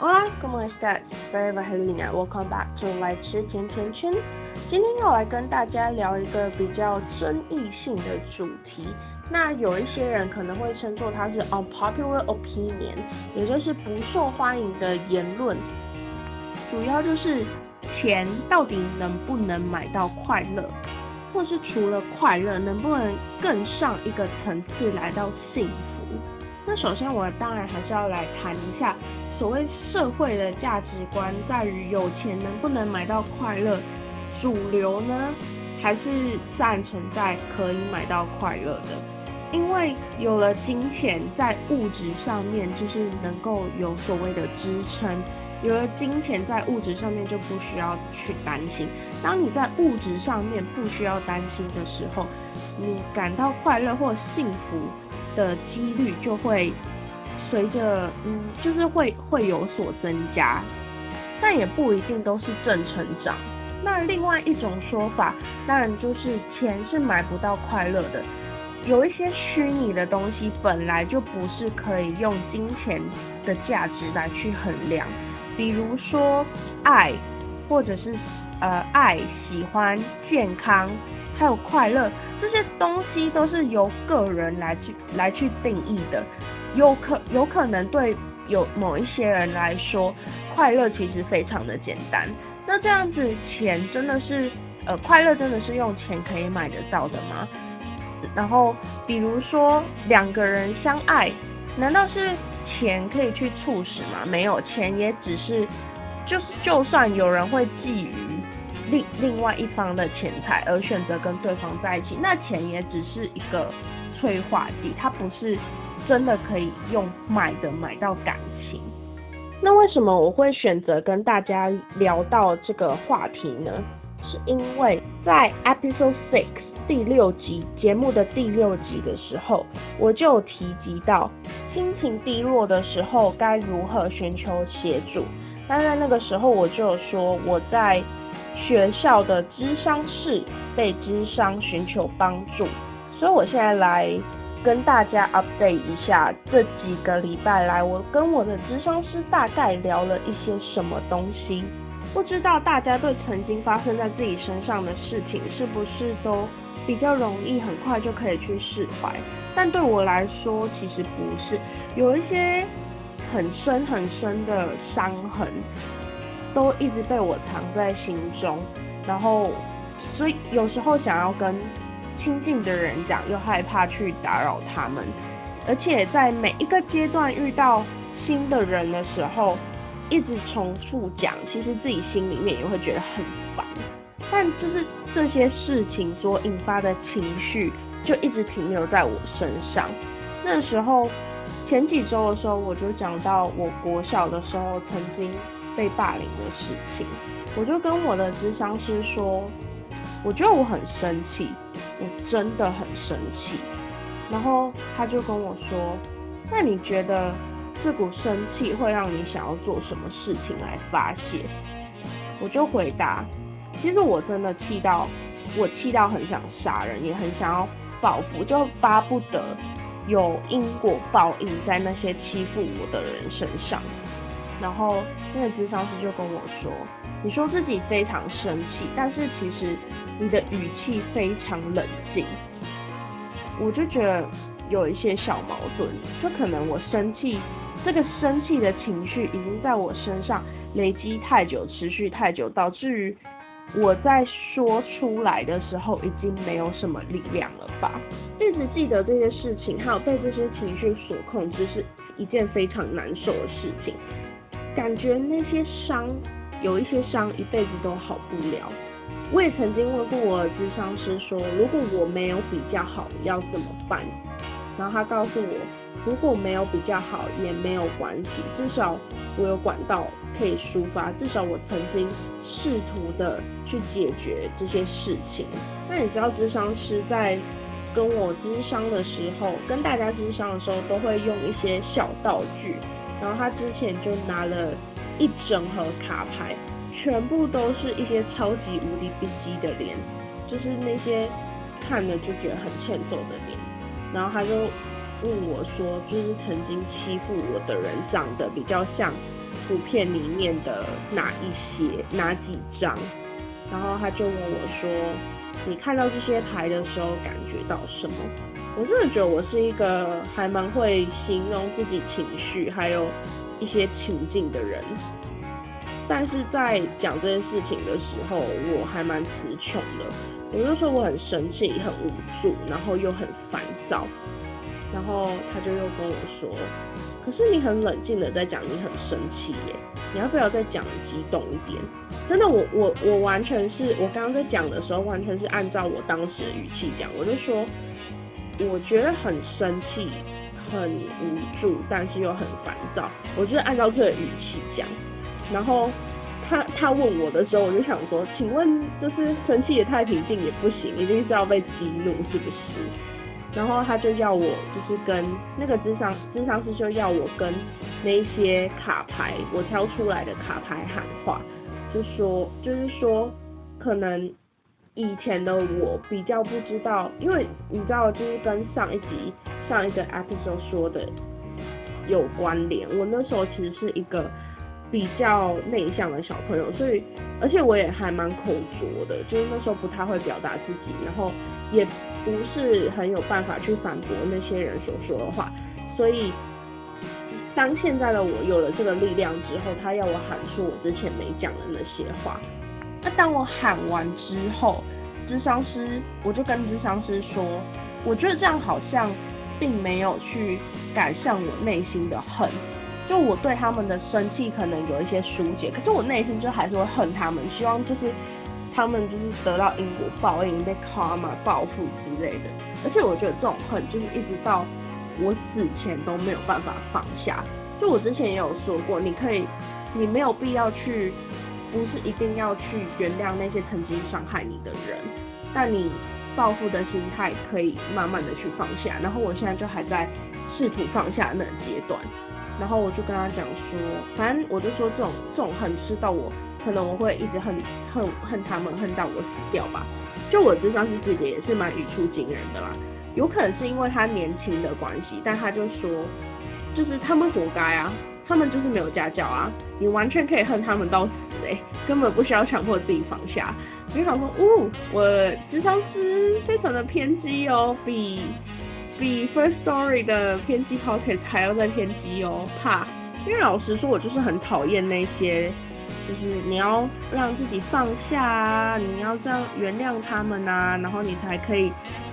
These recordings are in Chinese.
Hola, ¿cómo estás? Soy Valentina. Welcome back to 来吃甜甜圈。今天要来跟大家聊一个比较争议性的主题。那有一些人可能会称作它是 unpopular opinion，也就是不受欢迎的言论。主要就是钱到底能不能买到快乐，或是除了快乐，能不能更上一个层次来到幸福？那首先我当然还是要来谈一下。所谓社会的价值观在于有钱能不能买到快乐，主流呢还是赞成在可以买到快乐的？因为有了金钱在物质上面就是能够有所谓的支撑，有了金钱在物质上面就不需要去担心。当你在物质上面不需要担心的时候，你感到快乐或幸福的几率就会。随着嗯，就是会会有所增加，但也不一定都是正成长。那另外一种说法，当然就是钱是买不到快乐的。有一些虚拟的东西本来就不是可以用金钱的价值来去衡量，比如说爱，或者是呃爱、喜欢、健康，还有快乐这些东西都是由个人来去来去定义的。有可有可能对有某一些人来说，快乐其实非常的简单。那这样子，钱真的是呃，快乐真的是用钱可以买得到的吗？然后，比如说两个人相爱，难道是钱可以去促使吗？没有，钱也只是，就是就算有人会觊觎另另外一方的钱财而选择跟对方在一起，那钱也只是一个催化剂，它不是。真的可以用买的买到感情，那为什么我会选择跟大家聊到这个话题呢？是因为在 episode six 第六集节目的第六集的时候，我就提及到心情低落的时候该如何寻求协助。那在那个时候，我就有说我在学校的智商室被智商寻求帮助，所以我现在来。跟大家 update 一下，这几个礼拜来，我跟我的咨商师大概聊了一些什么东西。不知道大家对曾经发生在自己身上的事情，是不是都比较容易，很快就可以去释怀？但对我来说，其实不是，有一些很深很深的伤痕，都一直被我藏在心中。然后，所以有时候想要跟。亲近的人讲，又害怕去打扰他们，而且在每一个阶段遇到新的人的时候，一直重复讲，其实自己心里面也会觉得很烦。但就是这些事情所引发的情绪，就一直停留在我身上。那时候前几周的时候，我就讲到我国小的时候曾经被霸凌的事情，我就跟我的咨商师说。我觉得我很生气，我真的很生气。然后他就跟我说：“那你觉得这股生气会让你想要做什么事情来发泄？”我就回答：“其实我真的气到，我气到很想杀人，也很想要报复，就巴不得有因果报应在那些欺负我的人身上。”然后那个智商师就跟我说：“你说自己非常生气，但是其实……”你的语气非常冷静，我就觉得有一些小矛盾。就可能我生气，这个生气的情绪已经在我身上累积太久，持续太久，导致于我在说出来的时候已经没有什么力量了吧？一直记得这些事情，还有被这些情绪所控制，是一件非常难受的事情。感觉那些伤，有一些伤一辈子都好不了。我也曾经问过我的智商师说，如果我没有比较好，要怎么办？然后他告诉我，如果没有比较好也没有关系，至少我有管道可以抒发，至少我曾经试图的去解决这些事情。那你知道智商师在跟我智商的时候，跟大家智商的时候，都会用一些小道具，然后他之前就拿了一整盒卡牌。全部都是一些超级无敌逼机的脸，就是那些看了就觉得很欠揍的脸。然后他就问我说，就是曾经欺负我的人长得比较像图片里面的哪一些哪几张，然后他就问我说：“你看到这些牌的时候感觉到什么？”我真的觉得我是一个还蛮会形容自己情绪，还有一些情境的人。但是在讲这件事情的时候，我还蛮词穷的。我就说我很生气、很无助，然后又很烦躁。然后他就又跟我说：“可是你很冷静的在讲，你很生气耶，你要不要再讲激动一点？”真的，我我我完全是我刚刚在讲的时候，完全是按照我当时的语气讲。我就说，我觉得很生气、很无助，但是又很烦躁。我就是按照这个语气讲。然后他他问我的时候，我就想说，请问就是生气也太平静也不行，一定是要被激怒是不是？然后他就要我就是跟那个智商智商师就要我跟那些卡牌我挑出来的卡牌喊话，就说就是说可能以前的我比较不知道，因为你知道就是跟上一集上一个 episode 说的有关联，我那时候其实是一个。比较内向的小朋友，所以而且我也还蛮口拙的，就是那时候不太会表达自己，然后也不是很有办法去反驳那些人所说的话。所以当现在的我有了这个力量之后，他要我喊出我之前没讲的那些话。那当我喊完之后，智商师我就跟智商师说，我觉得这样好像并没有去改善我内心的恨。就我对他们的生气可能有一些疏解，可是我内心就还是会恨他们，希望就是他们就是得到因果报应，被卡嘛报复之类的。而且我觉得这种恨就是一直到我死前都没有办法放下。就我之前也有说过，你可以，你没有必要去，不是一定要去原谅那些曾经伤害你的人，但你报复的心态可以慢慢的去放下。然后我现在就还在试图放下那个阶段。然后我就跟他讲说，反正我就说这种这种恨是到我可能我会一直恨恨恨他们恨到我死掉吧。就我智商是自己也是蛮语出惊人的啦，有可能是因为他年轻的关系，但他就说就是他们活该啊，他们就是没有家教啊，你完全可以恨他们到死哎，根本不需要强迫自己放下。我就想说，哦，我智商是非常的偏激哦，比。比 First Story 的偏激 Pocket 还要再偏激哦，怕，因为老实说，我就是很讨厌那些，就是你要让自己放下啊，你要这样原谅他们啊，然后你才可以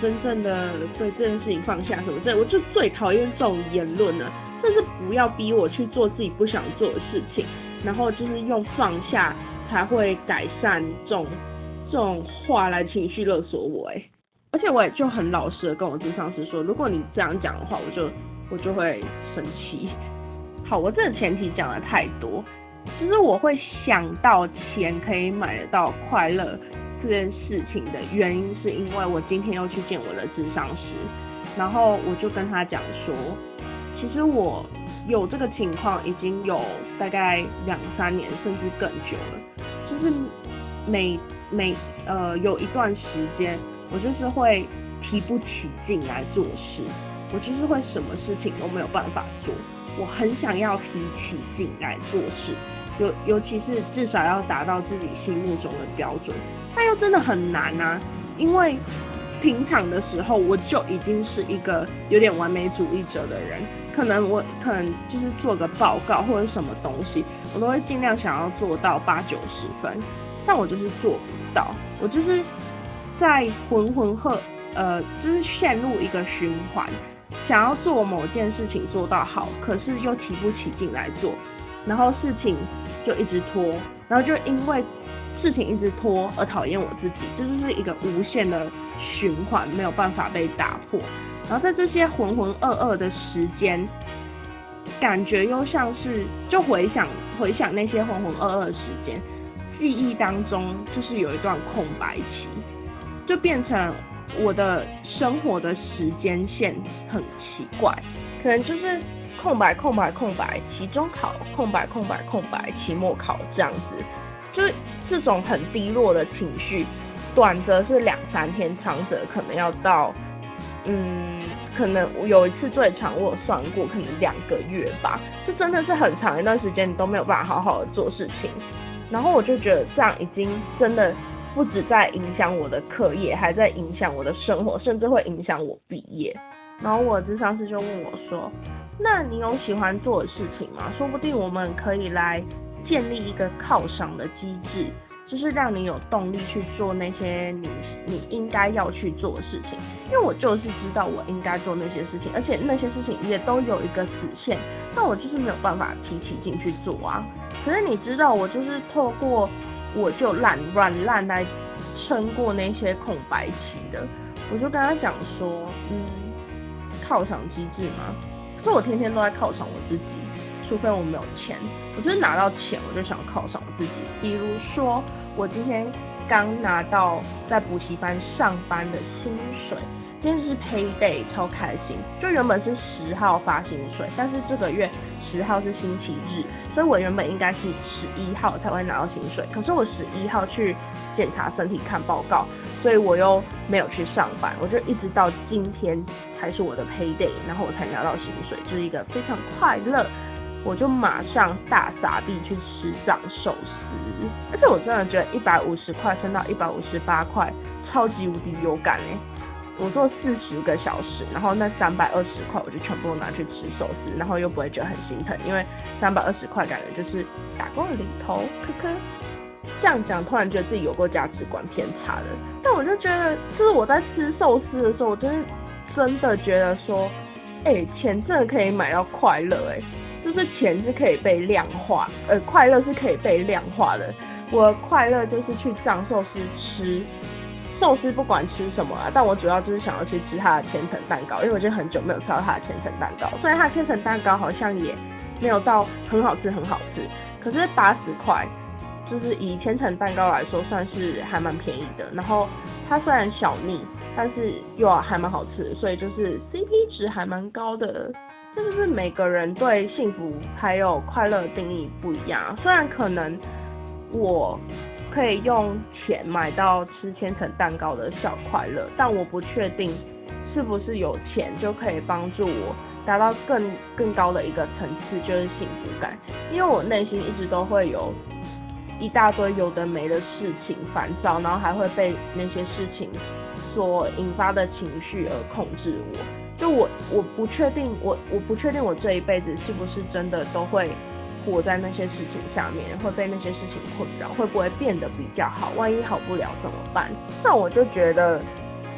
真正的对这件事情放下什么这，我就最讨厌这种言论了，但是不要逼我去做自己不想做的事情，然后就是用放下才会改善这种这种话来情绪勒索我，哎。而且我也就很老实的跟我智商师说，如果你这样讲的话，我就我就会生气。好，我这个前提讲的太多，就是我会想到钱可以买得到快乐这件事情的原因，是因为我今天又去见我的智商师，然后我就跟他讲说，其实我有这个情况已经有大概两三年甚至更久了，就是每每呃有一段时间。我就是会提不起劲来做事，我就是会什么事情都没有办法做。我很想要提起劲来做事，尤尤其是至少要达到自己心目中的标准，但又真的很难啊。因为平常的时候我就已经是一个有点完美主义者的人，可能我可能就是做个报告或者什么东西，我都会尽量想要做到八九十分，但我就是做不到，我就是。在浑浑噩，呃，就是陷入一个循环，想要做某件事情做到好，可是又提不起劲来做，然后事情就一直拖，然后就因为事情一直拖而讨厌我自己，这就是一个无限的循环，没有办法被打破。然后在这些浑浑噩噩的时间，感觉又像是就回想回想那些浑浑噩噩的时间，记忆当中就是有一段空白期。就变成我的生活的时间线很奇怪，可能就是空白空白空白，期中考空白空白空白，期末考这样子，就是这种很低落的情绪，短则是两三天，长则可能要到，嗯，可能有一次最长我算过，可能两个月吧，就真的是很长一段时间你都没有办法好好的做事情。然后我就觉得这样已经真的不止在影响我的课业，还在影响我的生活，甚至会影响我毕业。然后我智商师就问我说：“那你有喜欢做的事情吗？说不定我们可以来建立一个犒赏的机制。”就是让你有动力去做那些你你应该要去做的事情，因为我就是知道我应该做那些事情，而且那些事情也都有一个死线，但我就是没有办法提起劲去做啊。可是你知道，我就是透过我就懒软烂来撑过那些空白期的。我就跟他讲说，嗯，犒赏机制吗？可是我天天都在犒赏我自己。除非我没有钱，我就是拿到钱我就想犒赏我自己。比如说，我今天刚拿到在补习班上班的薪水，今天是 pay day，超开心。就原本是十号发薪水，但是这个月十号是星期日，所以我原本应该是十一号才会拿到薪水。可是我十一号去检查身体看报告，所以我又没有去上班，我就一直到今天才是我的 pay day，然后我才拿到薪水，就是一个非常快乐。我就马上大傻逼去吃藏寿司，而且我真的觉得一百五十块升到一百五十八块，超级无敌有感哎！我做四十个小时，然后那三百二十块我就全部拿去吃寿司，然后又不会觉得很心疼，因为三百二十块感觉就是打工的零头，呵呵。这样讲突然觉得自己有过价值观偏差的，但我就觉得，就是我在吃寿司的时候，我真的真的觉得说，哎，钱真的可以买到快乐哎。就是钱是可以被量化，呃，快乐是可以被量化的。我快乐就是去藏寿司吃寿司，不管吃什么啊，但我主要就是想要去吃它的千层蛋糕，因为我已经很久没有吃到它的千层蛋糕。虽然它的千层蛋糕好像也没有到很好吃，很好吃，可是八十块，就是以千层蛋糕来说，算是还蛮便宜的。然后它虽然小腻，但是又还蛮好吃，所以就是 CP 值还蛮高的。这就是每个人对幸福还有快乐的定义不一样。虽然可能我可以用钱买到吃千层蛋糕的小快乐，但我不确定是不是有钱就可以帮助我达到更更高的一个层次，就是幸福感。因为我内心一直都会有一大堆有的没的事情烦躁，然后还会被那些事情所引发的情绪而控制我。就我我不确定，我我不确定我这一辈子是不是真的都会活在那些事情下面，会被那些事情困扰，会不会变得比较好？万一好不了怎么办？那我就觉得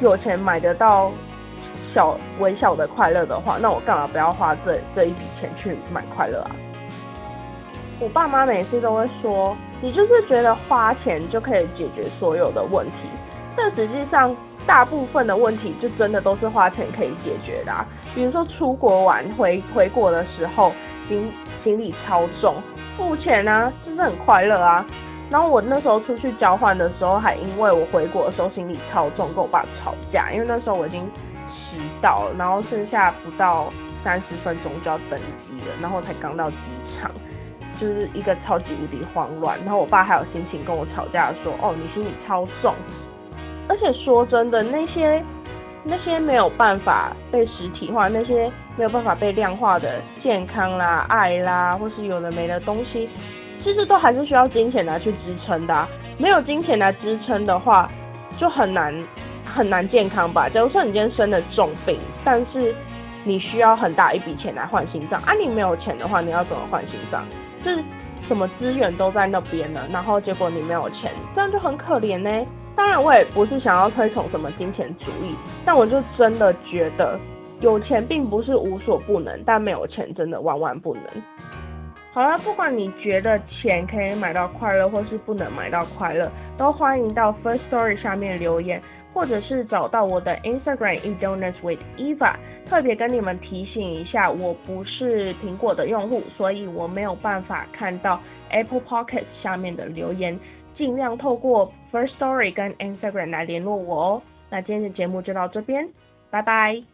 有钱买得到小微小的快乐的话，那我干嘛不要花这这一笔钱去买快乐啊？我爸妈每次都会说，你就是觉得花钱就可以解决所有的问题，但实际上。大部分的问题就真的都是花钱可以解决的啊，比如说出国玩回回国的时候行行李超重，付钱啊，就是很快乐啊。然后我那时候出去交换的时候，还因为我回国的时候行李超重，跟我爸吵架，因为那时候我已经迟到了，然后剩下不到三十分钟就要登机了，然后才刚到机场，就是一个超级无敌慌乱。然后我爸还有心情跟我吵架说，哦，你行李超重。而且说真的，那些那些没有办法被实体化、那些没有办法被量化的健康啦、爱啦，或是有的没的东西，其实都还是需要金钱来去支撑的。没有金钱来支撑的话，就很难很难健康吧。假如说你今天生了重病，但是你需要很大一笔钱来换心脏，啊，你没有钱的话，你要怎么换心脏？就是什么资源都在那边呢，然后结果你没有钱，这样就很可怜呢。当然，我也不是想要推崇什么金钱主义，但我就真的觉得有钱并不是无所不能，但没有钱真的万万不能。好了，不管你觉得钱可以买到快乐，或是不能买到快乐，都欢迎到 First Story 下面留言，或者是找到我的 Instagram e d o n u t s with Eva。特别跟你们提醒一下，我不是苹果的用户，所以我没有办法看到 Apple Pocket 下面的留言。尽量透过 First Story 跟 Instagram 来联络我哦。那今天的节目就到这边，拜拜。